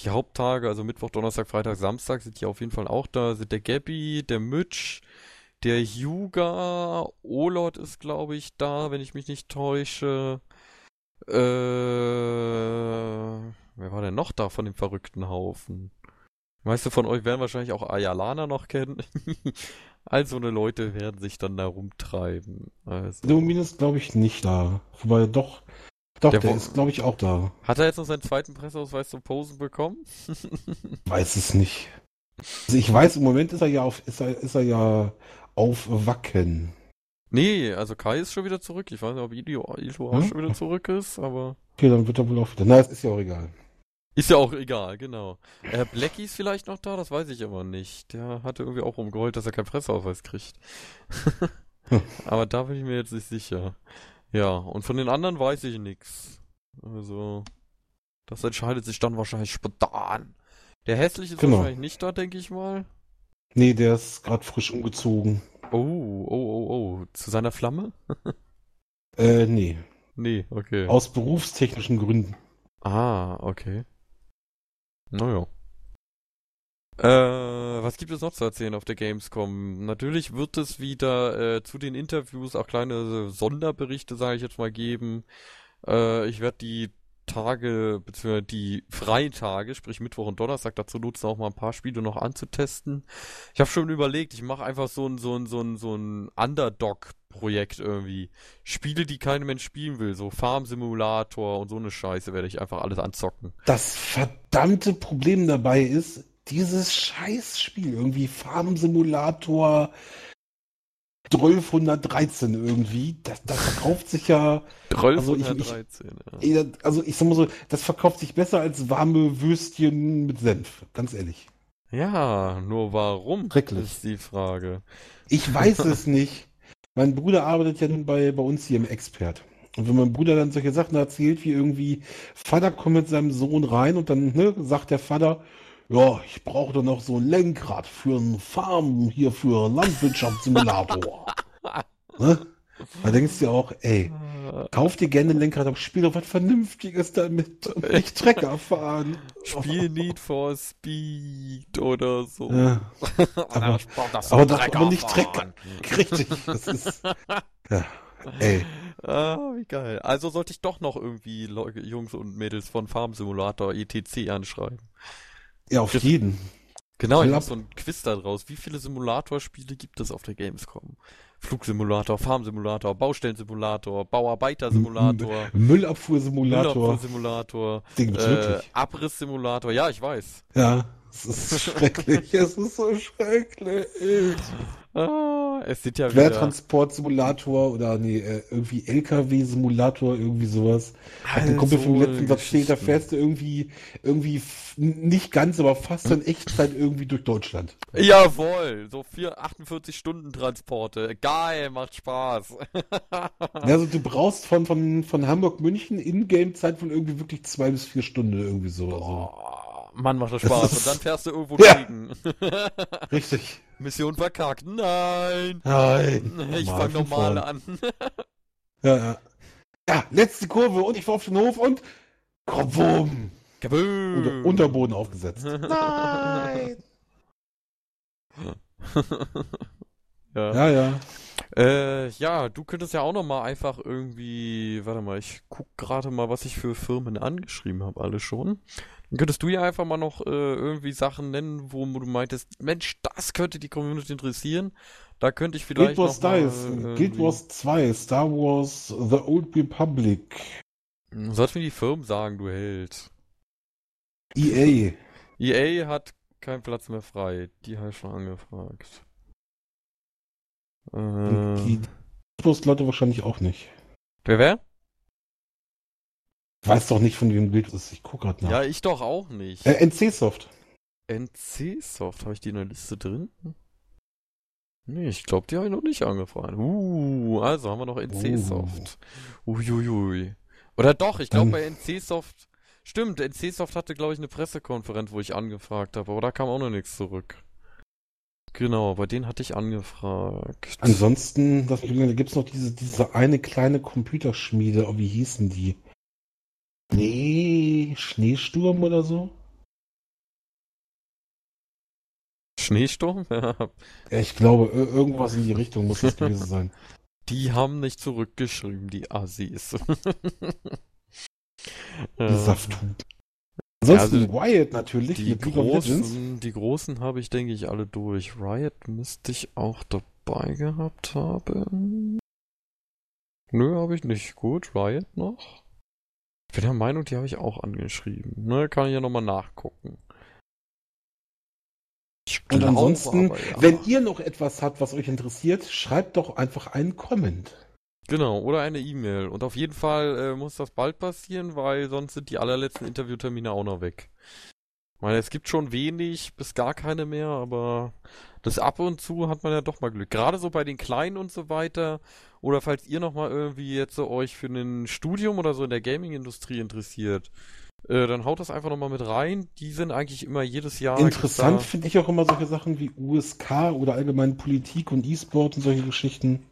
die Haupttage, also Mittwoch, Donnerstag, Freitag, Samstag, sind die auf jeden Fall auch da. Sind der Gabby, der Mitch, der Yuga, Olot ist, glaube ich, da, wenn ich mich nicht täusche. Äh, wer war denn noch da von dem verrückten Haufen? Meiste von euch werden wahrscheinlich auch Ayalana noch kennen. <laughs> All so eine Leute werden sich dann da rumtreiben. Also. Lumin ist, glaube ich, nicht da. Wobei doch, doch, der, der ist, glaube ich, auch da. Hat er jetzt noch seinen zweiten Presseausweis zum Posen bekommen? <laughs> weiß es nicht. Also ich weiß, im Moment ist er ja auf, ist er, ist er ja auf Wacken. Nee, also Kai ist schon wieder zurück. Ich weiß nicht, ob Ilio auch hm? schon wieder zurück ist, aber. Okay, dann wird er wohl auch wieder. Na, es ist ja auch egal. Ist ja auch egal, genau. Äh, Blackie ist vielleicht noch da, das weiß ich aber nicht. Der hatte irgendwie auch rumgeheult, dass er keinen Presseausweis kriegt. <laughs> aber da bin ich mir jetzt nicht sicher. Ja, und von den anderen weiß ich nichts. Also, das entscheidet sich dann wahrscheinlich spontan. Der hässliche ist genau. wahrscheinlich nicht da, denke ich mal. Nee, der ist gerade frisch umgezogen. Oh, oh, oh, oh. Zu seiner Flamme? äh, nee. Nee, okay. Aus berufstechnischen Gründen. Ah, okay. Naja. Äh, was gibt es noch zu erzählen auf der Gamescom? Natürlich wird es wieder äh, zu den Interviews auch kleine Sonderberichte, sage ich jetzt mal, geben. Äh, ich werde die Tage, beziehungsweise die freien Tage, sprich Mittwoch und Donnerstag, dazu nutzen, auch mal ein paar Spiele noch anzutesten. Ich habe schon überlegt, ich mache einfach so ein, so ein, so ein, so ein Underdog-Projekt irgendwie. Spiele, die kein Mensch spielen will, so Farm-Simulator und so eine Scheiße werde ich einfach alles anzocken. Das verdammte Problem dabei ist, dieses Scheißspiel, irgendwie Farm-Simulator, 1213 irgendwie. Das, das verkauft sich ja. 1213, also ich, ich, ja. Also ich sag mal so, das verkauft sich besser als warme Würstchen mit Senf, ganz ehrlich. Ja, nur warum? Schrecklich. Ist die Frage. Ich weiß es <laughs> nicht. Mein Bruder arbeitet ja nun bei, bei uns hier im Expert. Und wenn mein Bruder dann solche Sachen erzählt, wie irgendwie, Vater kommt mit seinem Sohn rein und dann ne, sagt der Vater, ja, ich brauche doch noch so ein Lenkrad für ein Farm hier für Landwirtschaftssimulator. <laughs> ne? Da denkst du dir auch, ey, kauf dir gerne ein Lenkrad, aber spiel doch was Vernünftiges damit und nicht Trecker fahren. Spiel Need for Speed oder so. Ja. <laughs> aber, aber, doch aber nicht Trecker. Richtig, das ist, <laughs> ja, ey. Ah, wie geil. Also sollte ich doch noch irgendwie Jungs und Mädels von Farm Simulator ETC anschreiben. Ja, auf jeden. Genau, ich habe so ein Quiz da draus. Wie viele Simulatorspiele gibt es auf der Gamescom? Flugsimulator, Farmsimulator, Baustellensimulator, Bauarbeitersimulator, <laughs> Müllabfuhrsimulator, Müllabfuhrsimulator, äh, Abrisssimulator. Ja, ich weiß. Ja, es ist schrecklich. <laughs> es ist so schrecklich. Ah, es sieht ja Quertransport-Simulator oder nee, äh, irgendwie LKW-Simulator, irgendwie sowas. Hat ein Kumpel vom letzten Satz steht, da fährst du irgendwie, irgendwie nicht ganz, aber fast in Echtzeit irgendwie durch Deutschland. Jawohl, so vier 48 Stunden Transporte. Geil, macht Spaß. <laughs> also du brauchst von, von, von Hamburg München In-Game-Zeit von irgendwie wirklich zwei bis vier Stunden irgendwie so. Also. Mann, macht das Spaß. Und dann fährst du irgendwo ja. gegen. <laughs> Richtig. Mission verkackt. Nein. Nein. Ich fange nochmal an. <laughs> ja, ja. Ja, letzte Kurve und ich war auf den Hof und. Kaboom. Unter, Unterboden aufgesetzt. <laughs> Nein. ja. Ja, ja. Äh, ja, du könntest ja auch noch mal einfach irgendwie, warte mal, ich guck gerade mal, was ich für Firmen angeschrieben habe, alle schon. Könntest du ja einfach mal noch äh, irgendwie Sachen nennen, wo du meintest, Mensch, das könnte die Community interessieren. Da könnte ich vielleicht. Guild Wars mal, irgendwie- Guild Wars 2, Star Wars The Old Republic, Sollst mir die Firmen sagen, du Held. EA. <laughs> EA hat keinen Platz mehr frei. Die habe ich schon angefragt. Äh, die Guild Wars Leute wahrscheinlich auch nicht. wer wer? Ich weiß doch nicht, von wem Guild ist. Ich gucke gerade nach. Ja, ich doch auch nicht. Äh, NC Soft. NC Soft, habe ich die in der Liste drin? Nee, ich glaube, die habe ich noch nicht angefragt. Uh, also haben wir noch NC Uh. Uiuiui. Oder doch, ich glaube bei NC Soft. Stimmt, NC Soft hatte, glaube ich, eine Pressekonferenz, wo ich angefragt habe, aber da kam auch noch nichts zurück. Genau, bei denen hatte ich angefragt. Ansonsten, das, da gibt's noch diese, diese eine kleine Computerschmiede. Oh, wie hießen die? Nee, Schneesturm oder so? Schneesturm? <laughs> Ja, Ja, ich glaube, ir- irgendwas in die Richtung muss das gewesen <laughs> sein. die haben nicht zurückgeschrieben, die Assis. <laughs> Die Ja. Safthuben. Ansonsten also Wyatt natürlich Die großen, die großen habe ich, denke ich, alle durch. Riot müsste ich auch dabei gehabt haben. Nö, habe ich nicht. Gut, Riot noch. Ich bin der Meinung, die habe ich auch angeschrieben. Ne, kann ich ja nochmal nachgucken. Und ansonsten, aber, ja. wenn ihr noch etwas habt, was euch interessiert, schreibt doch einfach einen Comment. Genau, oder eine E-Mail. Und auf jeden Fall äh, muss das bald passieren, weil sonst sind die allerletzten Interviewtermine auch noch weg. Ich meine, es gibt schon wenig bis gar keine mehr, aber das ab und zu hat man ja doch mal Glück. Gerade so bei den Kleinen und so weiter. Oder falls ihr noch mal irgendwie jetzt so euch für ein Studium oder so in der Gaming-Industrie interessiert, äh, dann haut das einfach noch mal mit rein. Die sind eigentlich immer jedes Jahr. Interessant finde ich auch immer solche Sachen wie USK oder allgemein Politik und E-Sport und solche Geschichten.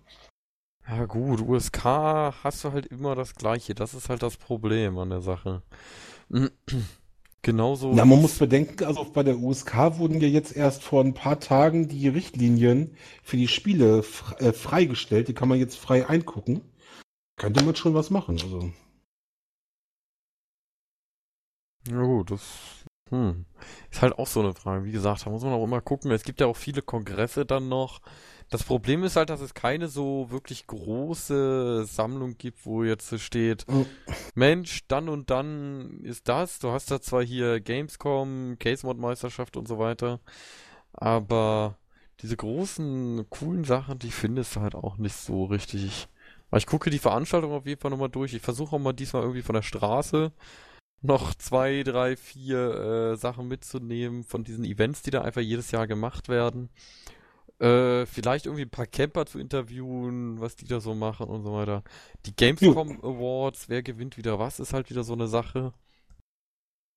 Ja gut, USK hast du halt immer das Gleiche. Das ist halt das Problem an der Sache. <clears throat> Genauso. Na, man muss bedenken, also bei der USK wurden ja jetzt erst vor ein paar Tagen die Richtlinien für die Spiele äh, freigestellt. Die kann man jetzt frei eingucken. Könnte man schon was machen. Also. Ja gut, das hm, ist halt auch so eine Frage. Wie gesagt, da muss man auch immer gucken. Es gibt ja auch viele Kongresse dann noch. Das Problem ist halt, dass es keine so wirklich große Sammlung gibt, wo jetzt so steht, Oh. Mensch, dann und dann ist das. Du hast da zwar hier Gamescom, Case-Mod-Meisterschaft und so weiter, aber diese großen, coolen Sachen, die findest du halt auch nicht so richtig. Aber ich gucke die Veranstaltung auf jeden Fall nochmal durch. Ich versuche auch mal diesmal irgendwie von der Straße noch zwei, drei, vier äh, Sachen mitzunehmen von diesen Events, die da einfach jedes Jahr gemacht werden. Äh, vielleicht irgendwie ein paar Camper zu interviewen, was die da so machen und so weiter. Die Gamescom Awards, wer gewinnt wieder was, ist halt wieder so eine Sache.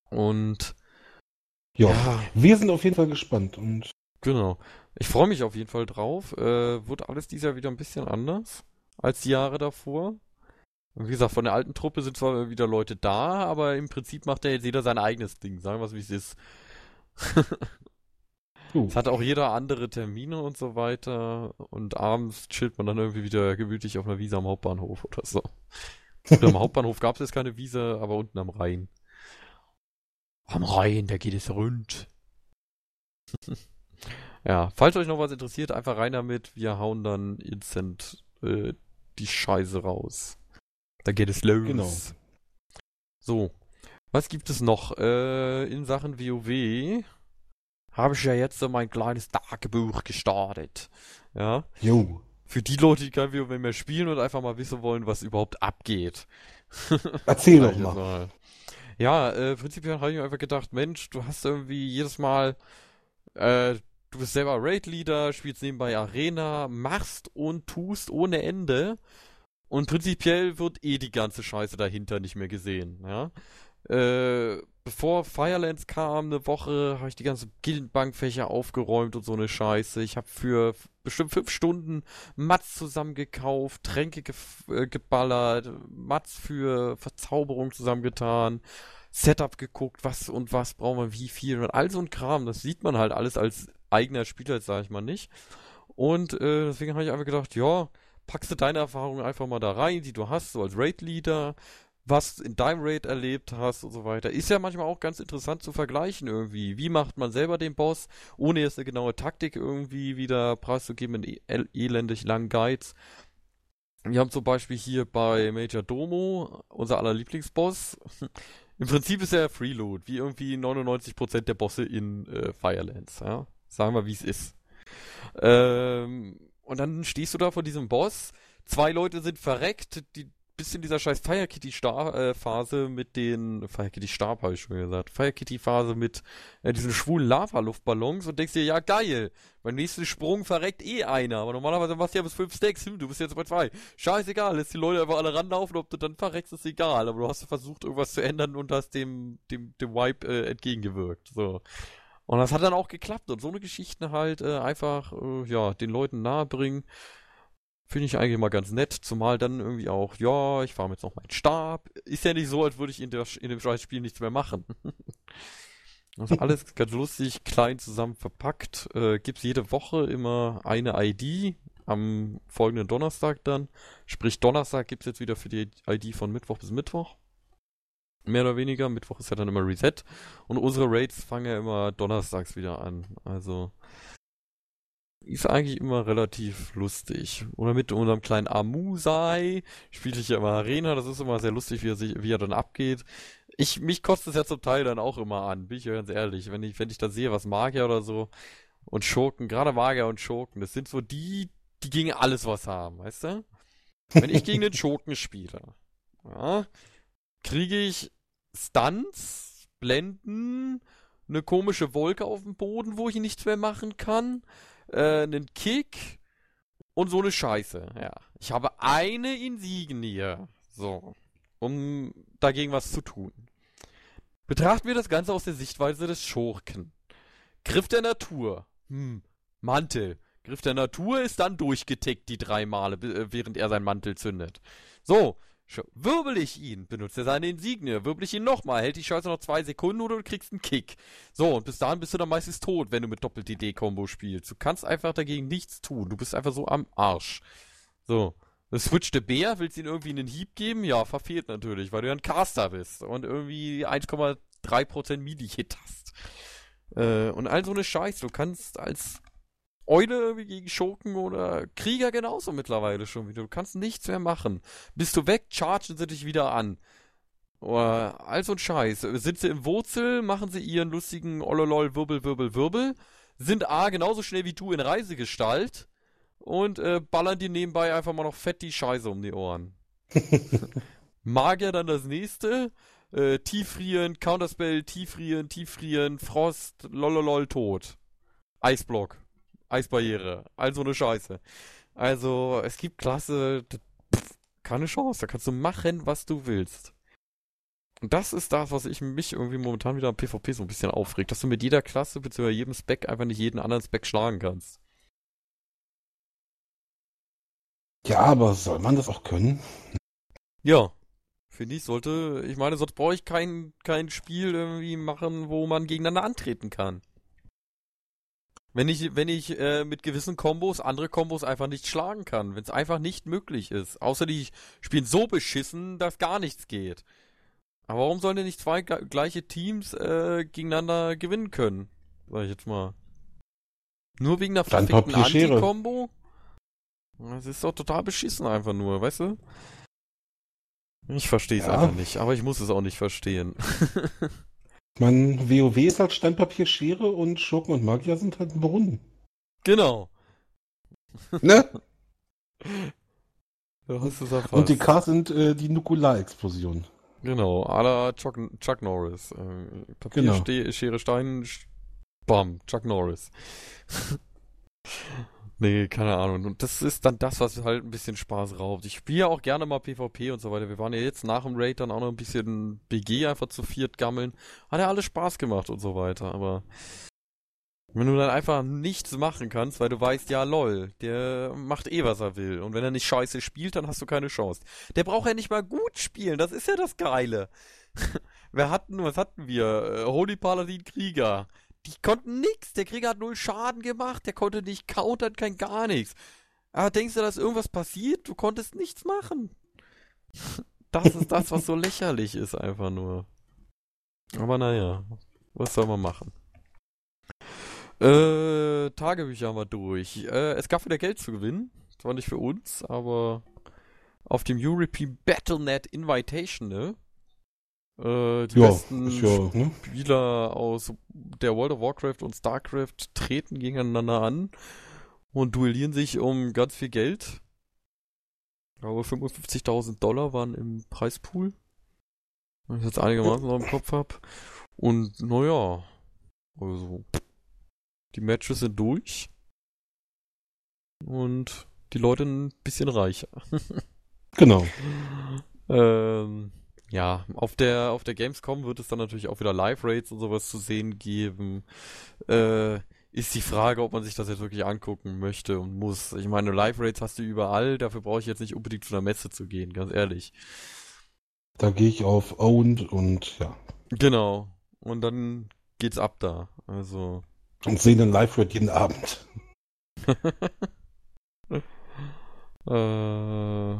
Und Ja. ja, Wir sind auf jeden Fall gespannt. Und genau. Ich freue mich auf jeden Fall drauf. Äh, wird alles dieses Jahr wieder ein bisschen anders als die Jahre davor. Und wie gesagt, von der alten Truppe sind zwar wieder Leute da, aber im Prinzip macht ja jetzt jeder sein eigenes Ding. Sagen wir es, wie es ist. <laughs> Es hat auch jeder andere Termine und so weiter. Und abends chillt man dann irgendwie wieder gemütlich auf einer Wiese am Hauptbahnhof oder so. Oder am Hauptbahnhof gab es jetzt keine Wiese, aber unten am Rhein. Am Rhein, da geht es rund. <laughs> ja, falls euch noch was interessiert, einfach rein damit. Wir hauen dann instant äh, die Scheiße raus. Da geht es los. Genau. So, was gibt es noch äh, in Sachen WoW? Habe ich ja jetzt so mein kleines Tagebuch gestartet. Ja, Jo. für die Leute, die kein WoW mehr spielen und einfach mal wissen wollen, was überhaupt abgeht. <laughs> Erzähl doch mal. mal. Ja, äh, prinzipiell habe ich mir einfach gedacht, Mensch, du hast irgendwie jedes Mal, äh, du bist selber Raid-Leader, spielst nebenbei Arena, machst und tust ohne Ende und prinzipiell wird eh die ganze Scheiße dahinter nicht mehr gesehen, ja. Äh, bevor Firelands kam, eine Woche, habe ich die ganzen Gildenbankfächer aufgeräumt und so eine Scheiße. Ich habe für bestimmt fünf Stunden Mats zusammengekauft, Tränke gef äh, geballert, Mats für Verzauberung zusammengetan, Setup geguckt, was und was brauchen wir, wie viel und all so ein Kram. Das sieht man halt alles als eigener Spieler, sage ich mal nicht. Und äh, deswegen habe ich einfach gedacht, ja, packst du deine Erfahrungen einfach mal da rein, die du hast, so als Raid-Leader. Was in deinem Raid erlebt hast und so weiter. Ist ja manchmal auch ganz interessant zu vergleichen irgendwie. Wie macht man selber den Boss, ohne jetzt eine genaue Taktik irgendwie wieder preiszugeben in elendig langen Guides. Wir haben zum Beispiel hier bei Major Domo, unser aller Lieblingsboss. <laughs> Im Prinzip ist er Freeload, wie irgendwie 99% der Bosse in äh, Firelands. Ja? Sagen wir, wie es ist. Ähm, und dann stehst du da vor diesem Boss. Zwei Leute sind verreckt, die bisschen dieser scheiß Fire Kitty Star äh, Phase mit den Fire Kitty Stab habe ich schon gesagt. Fire Kitty Phase mit äh, diesen schwulen Lava Luftballons und denkst dir ja geil. Beim nächsten Sprung verreckt eh einer, aber normalerweise machst du ja bis fünf Stacks, hm, du bist jetzt bei zwei. Scheißegal, lässt die Leute einfach alle ranlaufen, ob du dann verreckst, ist egal, aber du hast versucht irgendwas zu ändern und hast dem dem dem Wipe äh, entgegengewirkt, so. Und das hat dann auch geklappt und so eine Geschichte halt äh, einfach äh, ja, den Leuten nahebringen. Finde ich eigentlich mal ganz nett, zumal dann irgendwie auch, ja, ich fahre jetzt noch meinen Stab. Ist ja nicht so, als würde ich in, der, in dem Scheißspiel nichts mehr machen. <laughs> also alles ganz lustig, klein zusammen verpackt. Äh, gibt's jede Woche immer eine ID, am folgenden Donnerstag dann. Sprich, Donnerstag gibt's jetzt wieder für die ID von Mittwoch bis Mittwoch. Mehr oder weniger. Mittwoch ist ja dann immer Reset. Und unsere Raids fangen ja immer donnerstags wieder an. Also ist eigentlich immer relativ lustig. Oder mit unserem kleinen Amusai spiele ich ja immer Arena, das ist immer sehr lustig, wie er, sich, wie er dann abgeht. Ich, mich kostet es ja zum Teil dann auch immer an, bin ich ja ganz ehrlich. Wenn ich, wenn ich da sehe, was Magier oder so und Schurken, gerade Magier und Schurken, das sind so die, die gegen alles was haben, weißt du? Wenn ich gegen den <laughs> Schurken spiele, ja, kriege ich Stunts, Blenden, eine komische Wolke auf dem Boden, wo ich nichts mehr machen kann äh, einen Kick und so eine Scheiße. Ja. Ich habe eine Insignie. So. Um dagegen was zu tun. Betrachten wir das Ganze aus der Sichtweise des Schurken. Griff der Natur. Hm. Mantel. Griff der Natur ist dann durchgetickt die drei Male, äh, während er seinen Mantel zündet. So, Wirbel ich ihn, benutzt er seine Insignie, wirbel ich ihn nochmal, hält die Scheiße noch zwei Sekunden oder du kriegst einen Kick. So, und bis dahin bist du dann meistens tot, wenn du mit Doppelt-DD-Kombo spielst. Du kannst einfach dagegen nichts tun, du bist einfach so am Arsch. So. Das switchte Bär, willst du ihn irgendwie einen Hieb geben? Ja, verfehlt natürlich, weil du ja ein Caster bist und irgendwie 1,3% Midi-Hit hast. Äh, und all so eine Scheiße. Du kannst als Eule gegen Schurken oder Krieger genauso mittlerweile schon wieder. Du kannst nichts mehr machen. Bist du weg, chargen sie dich wieder an. Oder all so ein Scheiß. Sind sie im Wurzel, machen sie ihren lustigen Ololol, Wirbel, Wirbel, Wirbel. Sind A genauso schnell wie du in Reisegestalt. Und äh, ballern dir nebenbei einfach mal noch fett die Scheiße um die Ohren. <laughs> Magier dann das nächste. Äh, tieffrieren, Counterspell, tieffrieren, tieffrieren, Frost, lololol, tot. Eisblock. Eisbarriere, all so eine Scheiße. Also, es gibt Klasse, pff, keine Chance, da kannst du machen, was du willst. Und das ist das, was ich mich irgendwie momentan wieder am PvP so ein bisschen aufregt, dass du mit jeder Klasse bzw. jedem Spec einfach nicht jeden anderen Spec schlagen kannst. Ja, aber soll man das auch können? Ja, finde ich, sollte, ich meine, sonst brauche ich kein, kein Spiel irgendwie machen, wo man gegeneinander antreten kann. Wenn ich, wenn ich äh, mit gewissen Kombos andere Kombos einfach nicht schlagen kann, wenn es einfach nicht möglich ist. Außer die spielen so beschissen, dass gar nichts geht. Aber warum sollen denn nicht zwei gleiche Teams äh, gegeneinander gewinnen können? Sag ich jetzt mal. Nur wegen der verfickten Anti-Kombo? Das ist doch total beschissen einfach nur, weißt du? Ich verstehe es ja. einfach nicht, aber ich muss es auch nicht verstehen. <laughs> Man, WoW ist halt Steinpapier, Schere und Schurken und Magier sind halt ein Brunnen. Genau. <laughs> Ne? und die K sind äh, die Nukular-Explosion. Genau, à la Chuck, Chuck Norris. Äh, Papier, genau. Ste Schere, Stein, Bam, Chuck Norris. <laughs> Nee, keine Ahnung. Und das ist dann das, was halt ein bisschen Spaß raubt. Ich spiele ja auch gerne mal PvP und so weiter. Wir waren ja jetzt nach dem Raid dann auch noch ein bisschen BG einfach zu viert gammeln. Hat ja alles Spaß gemacht und so weiter. Aber wenn du dann einfach nichts machen kannst, weil du weißt, ja lol, der macht eh, was er will. Und wenn er nicht scheiße spielt, dann hast du keine Chance. Der braucht ja nicht mal gut spielen, das ist ja das Geile. <laughs> wir hatten, was hatten wir? Äh, Holy Paladin Krieger die konnten nix. Der Krieger hat null Schaden gemacht, der konnte nicht countern, kein gar nichts. Aber denkst du, dass irgendwas passiert? Du konntest nichts machen. das ist das, was so lächerlich ist, einfach nur. Aber naja, was soll man machen? Äh, Tagebücher haben wir durch. Äh, es gab wieder Geld zu gewinnen. Zwar nicht für uns, aber auf dem European Battlenet Invitational. Äh, die Ja, besten ja, ne? Spieler aus der World of Warcraft und StarCraft treten gegeneinander an und duellieren sich um ganz viel Geld. Aber 55.000 Dollar waren im Preispool. Wenn ich jetzt einigermaßen noch im Kopf hab. Und naja, also die Matches sind durch. Und die Leute ein bisschen reicher. <laughs> Genau. Ähm, ja, auf der, auf der Gamescom wird es dann natürlich auch wieder Live-Rates und sowas zu sehen geben. Äh, ist die Frage, ob man sich das jetzt wirklich angucken möchte und muss. Ich meine, Live-Rates hast du überall, dafür brauche ich jetzt nicht unbedingt zu einer Messe zu gehen, ganz ehrlich. Da gehe ich auf Owned und ja. Genau. Und dann geht's ab da. Also. Und sehen dann Live-Red jeden Abend. <laughs> äh,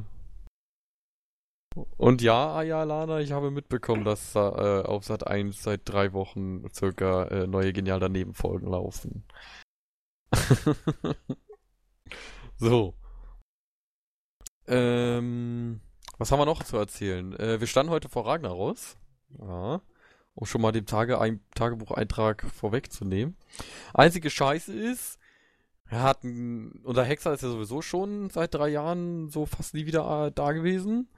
und ja, Ayalana, ich habe mitbekommen, dass äh, auf Sat 1 seit drei Wochen circa äh, neue Genial daneben Folgen laufen. <laughs> so. Ähm, was haben wir noch zu erzählen? Äh, wir standen heute vor Ragnaros. Ja. Um schon mal den Tage ein Tagebucheintrag vorwegzunehmen. Einzige Scheiße ist, er hat ein, unser Hexer ist ja sowieso schon seit drei Jahren so fast nie wieder äh, da gewesen.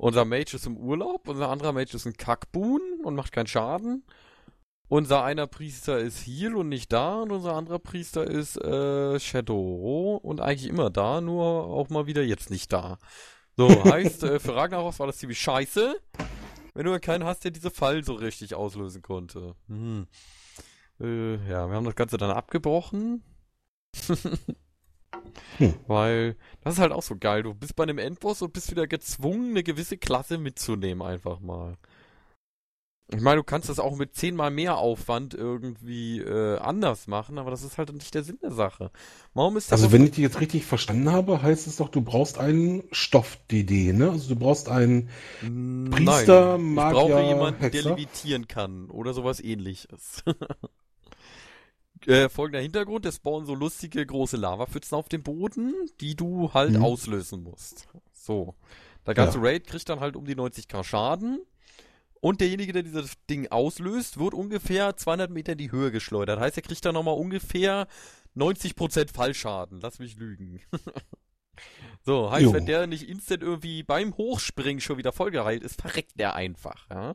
Unser Mage ist im Urlaub, unser anderer Mage ist ein Kackbuhn und macht keinen Schaden. Unser einer Priester ist Heal und nicht da und unser anderer Priester ist äh, Shadow und eigentlich immer da, nur auch mal wieder jetzt nicht da. So, <laughs> heißt, äh, für Ragnaros war das ziemlich scheiße, wenn du keinen hast, der diese Fall so richtig auslösen konnte. Hm. Äh, ja, wir haben das Ganze dann abgebrochen. <laughs> Hm. Weil das ist halt auch so geil. Du bist bei einem Endboss und bist wieder gezwungen, eine gewisse Klasse mitzunehmen, einfach mal. Ich meine, du kannst das auch mit zehnmal mehr Aufwand irgendwie äh, anders machen, aber das ist halt nicht der Sinn der Sache. Warum ist der Also wenn ich dich jetzt richtig verstanden habe, heißt es doch, du brauchst einen Stoff-DD, ne? Also du brauchst einen Nein, Priester, ich Magier, brauche jemanden, der Hexer? levitieren kann oder sowas ähnliches. <laughs> äh, folgender Hintergrund, es spawnen so lustige große Lavapfützen auf dem Boden, die du halt Mhm. auslösen musst. So. Der ganze Ja. Raid kriegt dann halt um die 90k Schaden. Und derjenige, der dieses Ding auslöst, wird ungefähr 200 Meter in die Höhe geschleudert. Heißt, er kriegt dann nochmal ungefähr 90% Fallschaden. Lass mich lügen. <laughs> so, heißt, Jo. wenn der nicht instant irgendwie beim Hochspringen schon wieder vollgeheilt ist, verreckt der einfach, ja.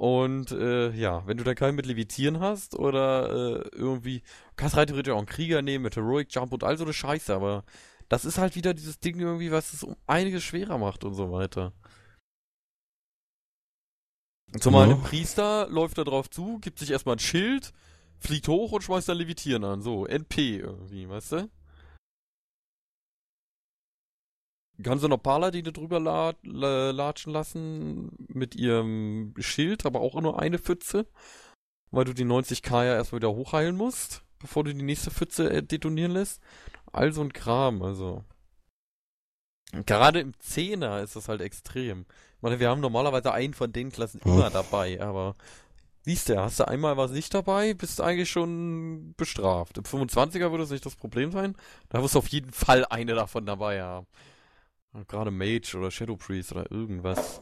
Und äh, ja, wenn du dann keinen mit Levitieren hast oder äh, irgendwie, kannst rein theoretisch auch einen Krieger nehmen mit Heroic Jump und all so eine Scheiße, aber das ist halt wieder dieses Ding irgendwie, was es um einiges schwerer macht und so weiter. Zumal Ja. ein Priester läuft da drauf zu, gibt sich erstmal ein Schild, fliegt hoch und schmeißt dann Levitieren an. So, NP irgendwie, weißt du? Kannst du noch Paladine drüber la la latschen lassen mit ihrem Schild, aber auch nur eine Pfütze, weil du die 90k ja erstmal wieder hochheilen musst, bevor du die nächste Pfütze äh, detonieren lässt. All so ein Kram, also. Gerade im Zehner ist das halt extrem. Ich meine, wir haben normalerweise einen von den Klassen Ja. immer dabei, aber siehst du, hast du einmal was nicht dabei, bist du eigentlich schon bestraft. Im 25er würde es nicht das Problem sein. Da wirst du auf jeden Fall eine davon dabei haben. Gerade Mage oder Shadow Priest oder irgendwas.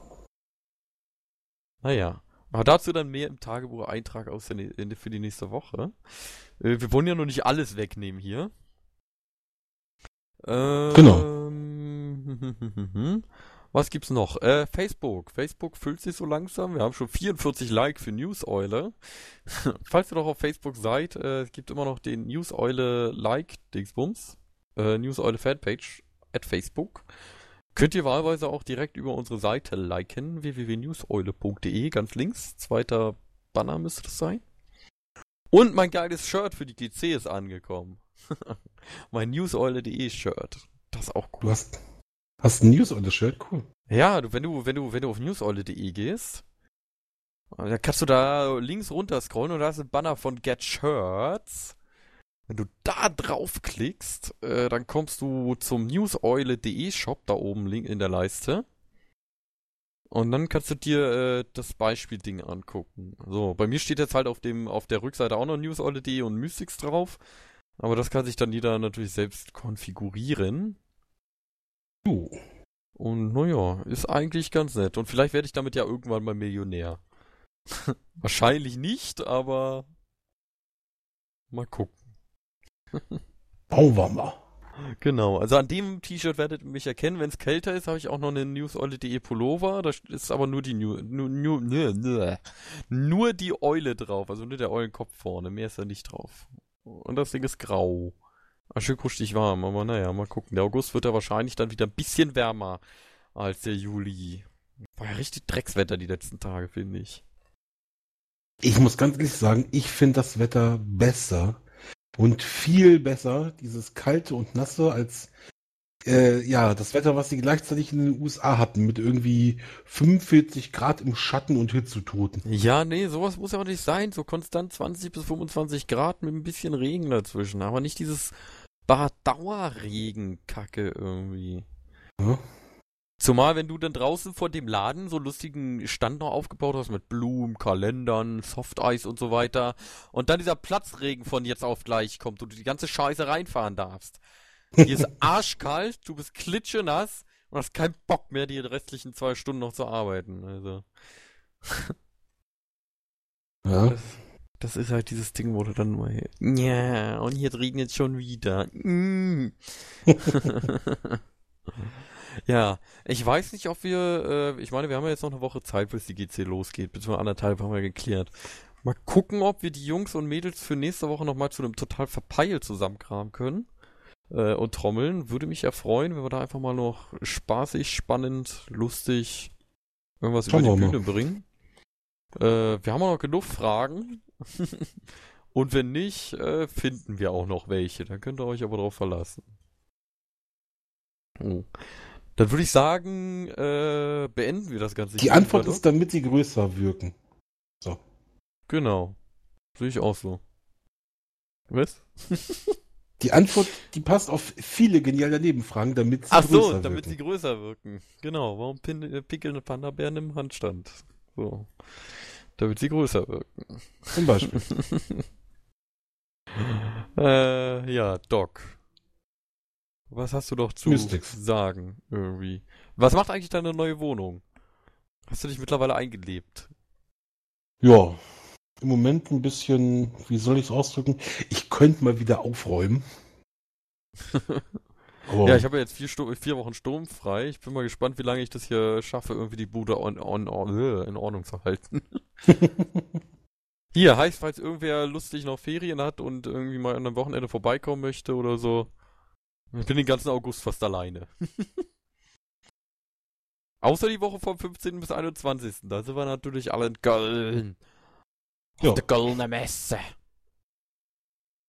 Naja. Aber dazu dann mehr im Tagebuch-Eintrag aus der, für die nächste Woche. Äh, wir wollen ja noch nicht alles wegnehmen hier. Ähm, Genau. <laughs> Was gibt's noch? Äh, Facebook. Facebook füllt sich so langsam. Wir haben schon 44 Like für Newseule. <laughs> Falls ihr noch auf Facebook seid, äh, es gibt immer noch den Newseule Like Dingsbums. Äh, Newseule Fanpage at Facebook. Könnt ihr wahlweise auch direkt über unsere Seite liken, www.newseule.de, ganz links. Zweiter Banner müsste das sein. Und mein geiles Shirt für die GC ist angekommen. <laughs> mein newseule.de Shirt. Das ist auch Du cool. hast, hast ein News on the Shirt, cool. Ja, du, wenn du, wenn du, wenn du auf newseule.de gehst, äh, da kannst du da links runter scrollen und da ist ein Banner von Get Shirts. Wenn du da draufklickst, äh, dann kommst du zum newseule.de Shop da oben link in der Leiste. Und dann kannst du dir äh, das Beispielding angucken. So, bei mir steht jetzt halt auf dem auf der Rückseite auch noch newsolle.de und Mystics drauf. Aber das kann sich dann jeder natürlich selbst konfigurieren. Uh. Und naja, ist eigentlich ganz nett. Und vielleicht werde ich damit ja irgendwann mal Millionär. <laughs> Wahrscheinlich nicht, aber mal gucken. <laughs> Mal. Genau, also an dem T-Shirt werdet ihr mich erkennen. Wenn es kälter ist, habe ich auch noch eine newseule.de Pullover. Da ist aber nur die New, nur, nur, nur, nur die Eule drauf, also nur der Eulenkopf vorne. Mehr ist da nicht drauf. Und das Ding ist grau. Ah, schön kuschelig warm, aber naja, mal gucken. Der August wird ja wahrscheinlich dann wieder ein bisschen wärmer als der Juli. War ja richtig Dreckswetter die letzten Tage, finde ich. Ich muss ganz ehrlich sagen, ich finde das Wetter besser und viel besser, dieses kalte und nasse, als äh, ja, das Wetter, was sie gleichzeitig in den USA hatten, mit irgendwie 45 Grad im Schatten und Hitzetoten. Ja, nee, sowas muss ja auch nicht sein. So konstant 20 bis 25 Grad mit ein bisschen Regen dazwischen. Aber nicht dieses Dauerregen-Kacke irgendwie. Ja. Zumal, wenn du dann draußen vor dem Laden so lustigen Stand noch aufgebaut hast mit Blumen, Kalendern, Softeis und so weiter und dann dieser Platzregen von jetzt auf gleich kommt und du die ganze Scheiße reinfahren darfst. Hier ist <laughs> arschkalt, du bist klitschenass und hast keinen Bock mehr, die restlichen zwei Stunden noch zu arbeiten. Also. <laughs> Ja. Das, das ist halt dieses Ding, wo du dann mal. Ja, und jetzt regnet schon wieder. Mm. <laughs> ja, ich weiß nicht, ob wir. Äh, ich meine, wir haben ja jetzt noch eine Woche Zeit, bis die GC losgeht. Beziehungsweise anderthalb haben wir geklärt. Mal gucken, ob wir die Jungs und Mädels für nächste Woche nochmal zu einem total Verpeil zusammenkramen können. Äh, und trommeln. Würde mich ja freuen, wenn wir da einfach mal noch spaßig, spannend, lustig irgendwas Schauen über die wir mal. Bühne bringen. Äh, wir haben auch noch genug Fragen. <laughs> Und wenn nicht, äh, finden wir auch noch welche. Dann könnt ihr euch aber darauf verlassen. Oh. Dann würde ich sagen, äh, beenden wir das Ganze. Die Antwort oder? ist, damit sie größer wirken. Genau. Sehe ich auch so. Was? <laughs> Die Antwort, die passt auf viele geniale Nebenfragen, damit sie Ach so, größer damit sie wirken. größer wirken. Genau. Warum pin äh, pickeln Panda-Bären im Handstand? So. Damit sie größer wirken. Zum Beispiel. <laughs> äh, ja, Doc. Was hast du doch zu Mystics. sagen, irgendwie? Was macht eigentlich deine neue Wohnung? Hast du dich mittlerweile eingelebt? Ja, im Moment ein bisschen, wie soll ich es ausdrücken? Ich könnte mal wieder aufräumen. <laughs> Ja, ich habe ja jetzt vier, Sto vier Wochen sturmfrei. Ich bin mal gespannt, wie lange ich das hier schaffe, irgendwie die Bude on, on, on, äh, in Ordnung zu halten. <laughs> Hier, heißt, falls irgendwer lustig noch Ferien hat und irgendwie mal an einem Wochenende vorbeikommen möchte oder so. Ich bin den ganzen August fast alleine. <laughs> Außer die Woche vom 15. bis 21. Da sind wir natürlich alle in Köln. Ja. Auf der Kölner Messe.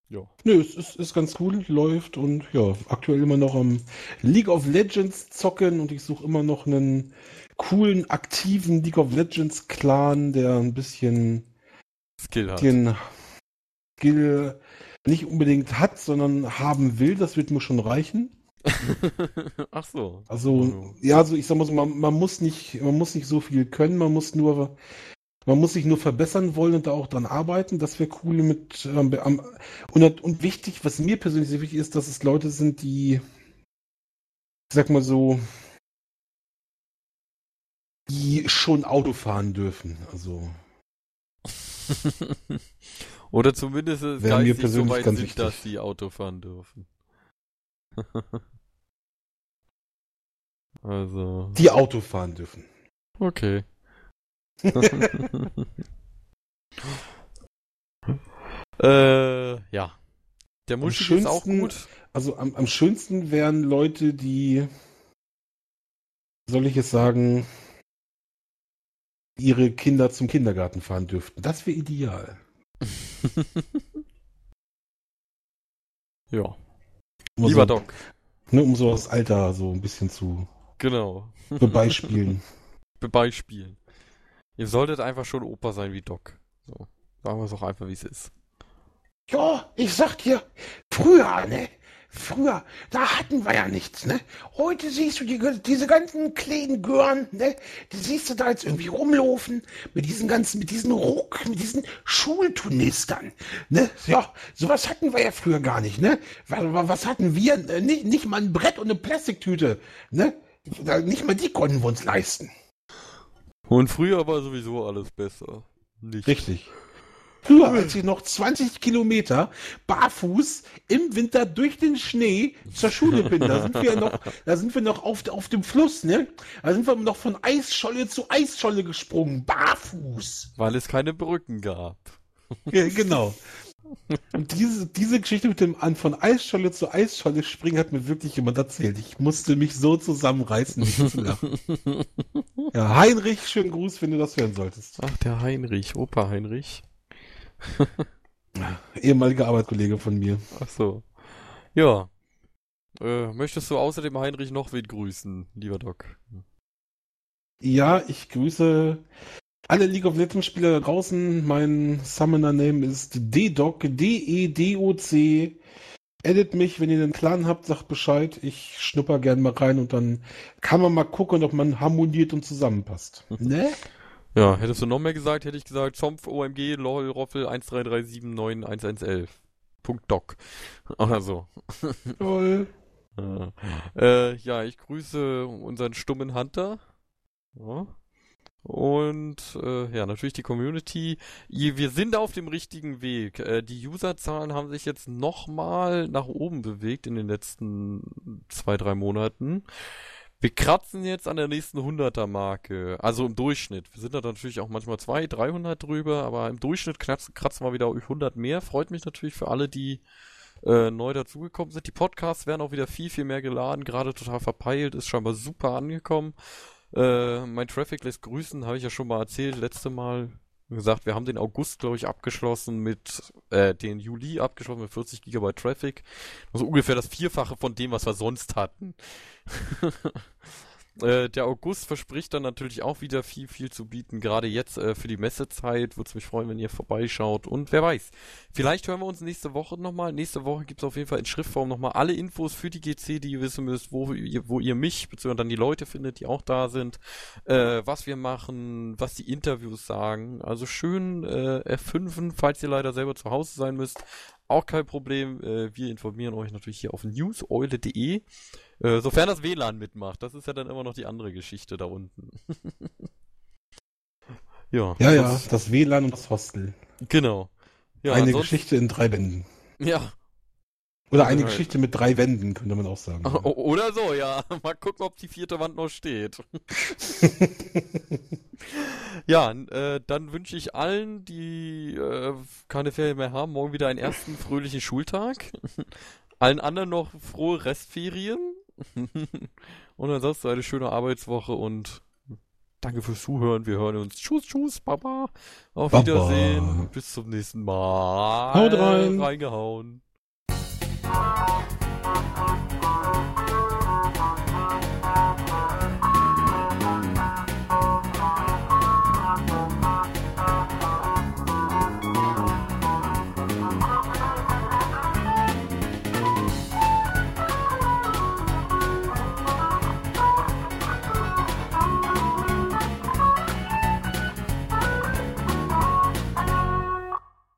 Ja. Nö, es ist, ist ganz cool, läuft und ja, aktuell immer noch am League of Legends zocken und ich suche immer noch einen coolen, aktiven League of Legends Clan, der ein bisschen Skill hat. den Skill nicht unbedingt hat, sondern haben will. Das wird mir schon reichen. <laughs> Ach so. Also, Oh. ja, also ich sag mal so, man, man muss nicht, man muss nicht so viel können, man muss nur, man muss sich nur verbessern wollen und da auch dran arbeiten. Das wäre cool mit, ähm, und, und wichtig, was mir persönlich sehr wichtig ist, dass es Leute sind, die, ich sag mal so, die schon Auto fahren dürfen. Also, <laughs> Oder zumindest es Wäre mir geistig so persönlich weit ganz sind, wichtig. dass sie Auto fahren dürfen. <laughs> also, die Auto fahren dürfen. okay. <laughs> äh, ja. Der Am Muschi ist auch gut. Also am, am schönsten wären Leute, die, soll ich es sagen, ihre Kinder zum Kindergarten fahren dürften. Das wäre ideal. <laughs> ja. Um Lieber so, Doc. Ne, um so das Alter so ein bisschen zu Genau. <laughs> bebeispielen. <laughs> Beispielen. Ihr solltet einfach schon Opa sein wie Doc. So. Sagen wir es auch einfach, wie es ist. ja, ich sag dir, früher, ne, früher, da hatten wir ja nichts, ne? Heute siehst du die, diese ganzen kleinen Gören, ne? Die siehst du da jetzt irgendwie rumlaufen mit diesen ganzen, mit diesen Ruck, mit diesen Schulturnistern, ne? Ja, sowas hatten wir ja früher gar nicht, ne? Was, was hatten wir? Äh, nicht, nicht mal ein Brett und eine Plastiktüte, ne? Nicht mal die konnten wir uns leisten. Und früher war sowieso alles besser. Nicht. Richtig. Früher, als ich noch 20 Kilometer barfuß im Winter durch den Schnee zur Schule bin, da sind wir noch, da sind wir noch auf, auf dem Fluss, ne? Da sind wir noch von Eisscholle zu Eisscholle gesprungen, barfuß. Weil es keine Brücken gab. Ja, genau. Und diese, diese Geschichte mit dem an von Eisscholle zu Eisscholle springen hat mir wirklich jemand erzählt. Ich musste mich so zusammenreißen, nicht zu lachen. <laughs> Ja, Heinrich, schönen Gruß, wenn du das hören solltest. Ach, der Heinrich, Opa Heinrich. <laughs> Ehemaliger Arbeitskollege von mir. Ach so. Ja. Äh, möchtest du außerdem Heinrich noch wen grüßen, lieber Doc? Ja, ich grüße alle League of Legends Spieler da draußen. Mein Summoner-Name ist D-Doc, D-E-D-O-C. Edit mich, wenn ihr einen Clan habt, sagt Bescheid. Ich schnupper gern mal rein und dann kann man mal gucken, ob man harmoniert und zusammenpasst. <laughs> ne? Ja, hättest du noch mehr gesagt, hätte ich gesagt, Zompf, OMG, LOL, Roffel, 133791111. Punkt Doc. <laughs> Oder so. Toll. <laughs> äh, ja, ich grüße unseren stummen Hunter. Ja. Und äh, ja, natürlich die Community. Wir sind auf dem richtigen Weg. Äh, die Userzahlen haben sich jetzt nochmal nach oben bewegt in den letzten zwei, drei Monaten. Wir kratzen jetzt an der nächsten 100er-Marke. Also im Durchschnitt. Wir sind da natürlich auch manchmal 200, 300 drüber, aber im Durchschnitt kratzen, kratzen wir wieder 100 mehr. Freut mich natürlich für alle, die äh, neu dazugekommen sind. Die Podcasts werden auch wieder viel, viel mehr geladen. Gerade total verpeilt. Ist scheinbar super angekommen. Äh, mein Traffic lässt grüßen, habe ich ja schon mal erzählt, letzte Mal gesagt, wir haben den August, glaube ich, abgeschlossen mit, äh, den Juli abgeschlossen mit 40 GB Traffic. Also ungefähr das Vierfache von dem, was wir sonst hatten. <laughs> Äh, der August verspricht dann natürlich auch wieder viel, viel zu bieten. Gerade jetzt äh, für die Messezeit würde es mich freuen, wenn ihr vorbeischaut. Und wer weiß, vielleicht hören wir uns nächste Woche nochmal. Nächste Woche gibt es auf jeden Fall in Schriftform nochmal alle Infos für die GC, die ihr wissen müsst, wo ihr, wo ihr mich, beziehungsweise dann die Leute findet, die auch da sind, äh, was wir machen, was die Interviews sagen. Also schön äh, F5, falls ihr leider selber zu Hause sein müsst. Auch kein Problem. Äh, wir informieren euch natürlich hier auf newseule.de. Äh, sofern das WLAN mitmacht. Das ist ja dann immer noch die andere Geschichte da unten. <laughs> ja. Ja, ja, das WLAN und das Hostel. Genau. Ja, eine Geschichte in drei Bänden. Ja. Oder eine halt. Geschichte mit drei Wänden, könnte man auch sagen. <laughs> Oder so, ja. <laughs> Mal gucken, ob die vierte Wand noch steht. ja, äh, dann wünsche ich allen, die äh, keine Ferien mehr haben, morgen wieder einen ersten fröhlichen Schultag. allen anderen noch frohe Restferien. <laughs> und ansonsten eine schöne Arbeitswoche und danke fürs Zuhören. Wir hören uns. Tschüss, tschüss, Baba. Auf Baba. Wiedersehen. Bis zum nächsten Mal. Haut rein. Reingehauen.